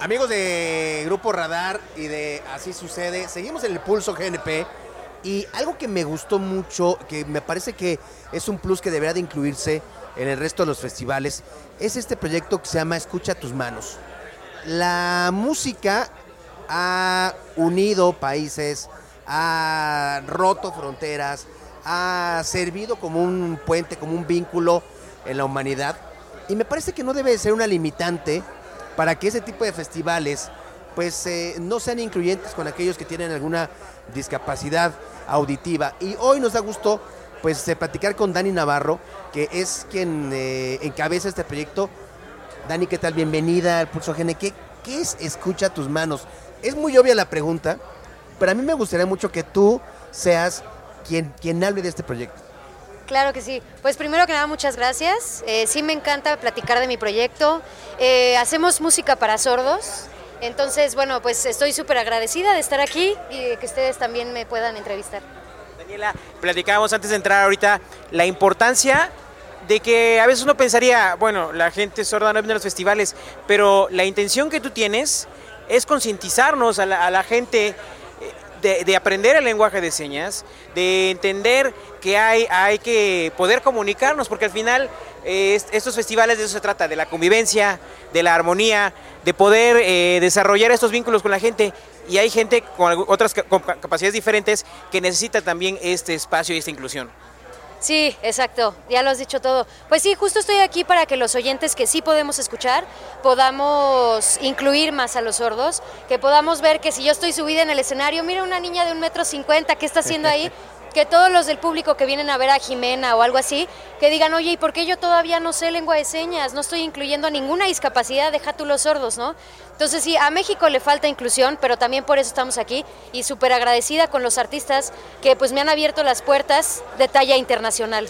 Amigos de Grupo Radar y de Así Sucede, seguimos en el Pulso GNP y algo que me gustó mucho, que me parece que es un plus que debería de incluirse en el resto de los festivales, es este proyecto que se llama Escucha tus manos. La música ha unido países, ha roto fronteras, ha servido como un puente, como un vínculo en la humanidad y me parece que no debe ser una limitante para que ese tipo de festivales pues eh, no sean incluyentes con aquellos que tienen alguna discapacidad auditiva. Y hoy nos da gusto pues eh, platicar con Dani Navarro, que es quien eh, encabeza este proyecto. Dani, ¿qué tal? Bienvenida al Pulso Gene. ¿Qué, ¿Qué es Escucha tus manos? Es muy obvia la pregunta, pero a mí me gustaría mucho que tú seas quien, quien hable de este proyecto. Claro que sí. Pues primero que nada, muchas gracias. Eh, sí me encanta platicar de mi proyecto. Eh, hacemos música para sordos. Entonces, bueno, pues estoy súper agradecida de estar aquí y que ustedes también me puedan entrevistar. Daniela, platicábamos antes de entrar ahorita la importancia de que a veces uno pensaría, bueno, la gente sorda no viene a los festivales, pero la intención que tú tienes es concientizarnos a la gente de, aprender el lenguaje de señas, de entender que hay, hay que poder comunicarnos, porque al final eh, estos festivales de eso se trata, de la convivencia, de la armonía, de poder eh, desarrollar estos vínculos con la gente. Y hay gente con otras capacidades diferentes que necesita también este espacio y esta inclusión. Sí, exacto, ya lo has dicho todo. Pues sí, justo estoy aquí para que los oyentes que sí podemos escuchar podamos incluir más a los sordos, que podamos ver que si yo estoy subida en el escenario, mira una niña de un metro cincuenta, ¿qué está haciendo ahí? que todos los del público que vienen a ver a Jimena o algo así, que digan, oye, ¿y por qué yo todavía no sé lengua de señas? No estoy incluyendo ninguna discapacidad, deja tú los sordos, ¿no? Entonces sí, a México le falta inclusión, pero también por eso estamos aquí y súper agradecida con los artistas que pues me han abierto las puertas de talla internacional.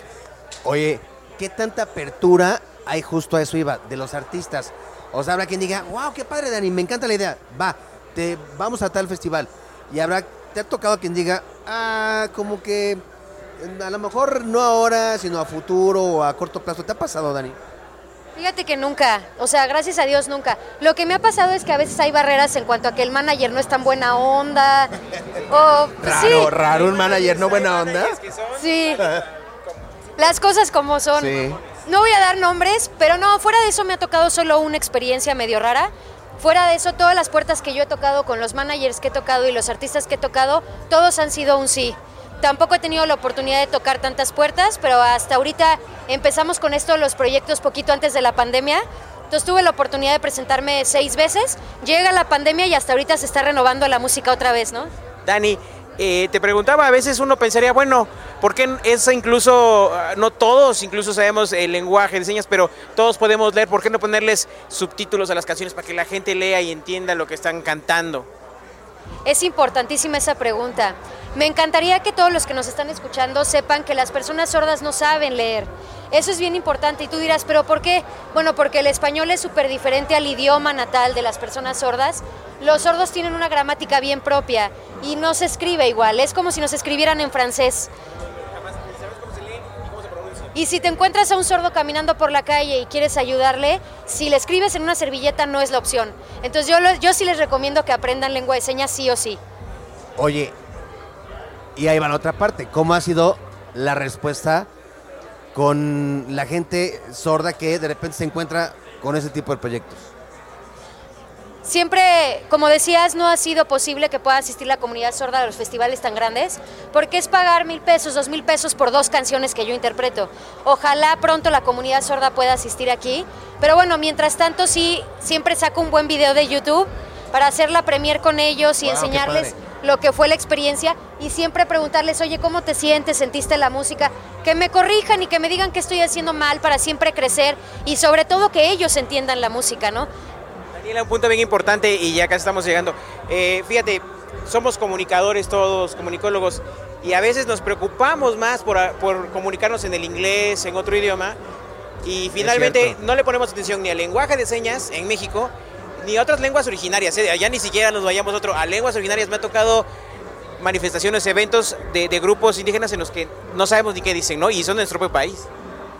Oye, ¿qué tanta apertura hay justo a eso iba, de los artistas? O sea, habrá quien diga, wow, qué padre, Dani, me encanta la idea, va, te, vamos a tal festival. Y habrá ¿Te ha tocado quien diga, ah, como que a lo mejor no ahora, sino a futuro o a corto plazo? ¿Te ha pasado, Dani? Fíjate que nunca, o sea, gracias a Dios nunca. Lo que me ha pasado es que a veces hay barreras en cuanto a que el manager no es tan buena onda. O, raro, raro un manager no buena onda. Sí. Las cosas como son. Sí. No voy a dar nombres, pero no, fuera de eso me ha tocado solo una experiencia medio rara. Fuera de eso, todas las puertas que yo he tocado con los managers que he tocado y los artistas que he tocado, todos han sido un sí. Tampoco he tenido la oportunidad de tocar tantas puertas, pero hasta ahorita empezamos con esto, los proyectos poquito antes de la pandemia. Entonces tuve la oportunidad de presentarme seis veces. Llega la pandemia y hasta ahorita se está renovando la música otra vez, ¿no? Dani, eh, te preguntaba, a veces uno pensaría, bueno, ¿por qué es incluso, no todos incluso sabemos el lenguaje de señas, pero todos podemos leer, ¿por qué no ponerles subtítulos a las canciones para que la gente lea y entienda lo que están cantando? Es importantísima esa pregunta. Me encantaría que todos los que nos están escuchando sepan que las personas sordas no saben leer. Eso es bien importante y tú dirás, pero ¿por qué? Bueno, porque el español es súper diferente al idioma natal de las personas sordas. Los sordos tienen una gramática bien propia y no se escribe igual, es como si nos escribieran en francés. Y si te encuentras a un sordo caminando por la calle y quieres ayudarle, si le escribes en una servilleta no es la opción. Entonces yo, yo sí les recomiendo que aprendan lengua de señas sí o sí. Oye, y ahí va la otra parte. ¿Cómo ha sido la respuesta con la gente sorda que de repente se encuentra con ese tipo de proyectos? Siempre, como decías, no ha sido posible que pueda asistir la comunidad sorda a los festivales tan grandes, porque es pagar mil pesos, dos mil pesos por dos canciones que yo interpreto. Ojalá pronto la comunidad sorda pueda asistir aquí, pero bueno, mientras tanto sí, siempre saco un buen video de YouTube para hacer la premier con ellos y enseñarles lo que fue la experiencia y siempre preguntarles, oye, ¿cómo te sientes? ¿Sentiste la música? Que me corrijan y que me digan qué estoy haciendo mal para siempre crecer y sobre todo que ellos entiendan la música, ¿no? Daniela, un punto bien importante y ya casi estamos llegando. Eh, fíjate, somos comunicadores todos, comunicólogos, y a veces nos preocupamos más por, por comunicarnos en el inglés, en otro idioma, y finalmente no le ponemos atención ni al lenguaje de señas en México, ni a otras lenguas originarias. ¿eh? Allá ni siquiera nos vayamos a otro. A lenguas originarias me ha tocado manifestaciones, eventos de, grupos indígenas en los que no sabemos ni qué dicen, ¿no? Y son de nuestro propio país.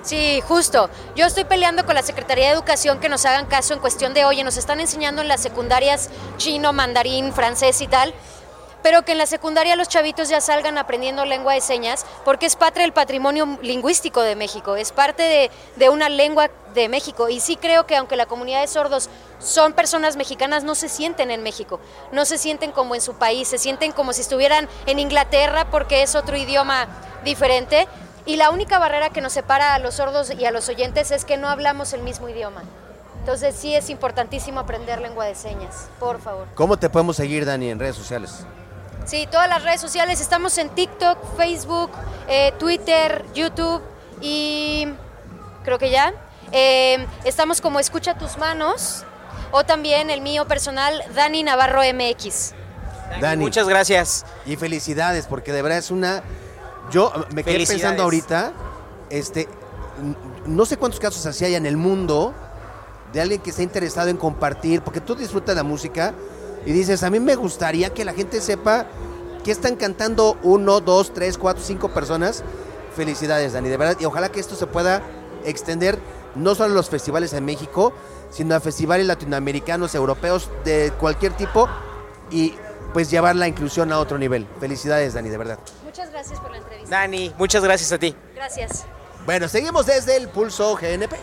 Sí, justo. Yo estoy peleando con la Secretaría de Educación que nos hagan caso en cuestión de, oye, nos están enseñando en las secundarias chino, mandarín, francés y tal, pero que en la secundaria los chavitos ya salgan aprendiendo lengua de señas, porque es parte del patrimonio lingüístico de México, es parte de, de una lengua de México. Y sí creo que aunque la comunidad de sordos son personas mexicanas, no se sienten en México, no se sienten como en su país, se sienten como si estuvieran en Inglaterra porque es otro idioma diferente. Y la única barrera que nos separa a los sordos y a los oyentes es que no hablamos el mismo idioma. Entonces sí es importantísimo aprender lengua de señas, por favor. ¿Cómo te podemos seguir, Dani, en redes sociales? Sí, todas las redes sociales. Estamos en TikTok, Facebook, eh, Twitter, YouTube y creo que ya. Eh, estamos como Escucha tus manos o también el mío personal, Dani Navarro MX. Dani. Muchas gracias. Y felicidades, porque de verdad es una. Yo me quedé pensando ahorita, este, no sé cuántos casos así hay en el mundo de alguien que está interesado en compartir, porque tú disfrutas la música y dices, a mí me gustaría que la gente sepa que están cantando uno, dos, tres, cuatro, cinco personas. Felicidades, Dani, de verdad, y ojalá que esto se pueda extender no solo a los festivales en México, sino a festivales latinoamericanos, europeos, de cualquier tipo, y pues llevar la inclusión a otro nivel. Felicidades, Dani, de verdad. Muchas gracias por la entrevista. Dani, muchas gracias a ti. Gracias. Bueno, seguimos desde el Pulso GNP.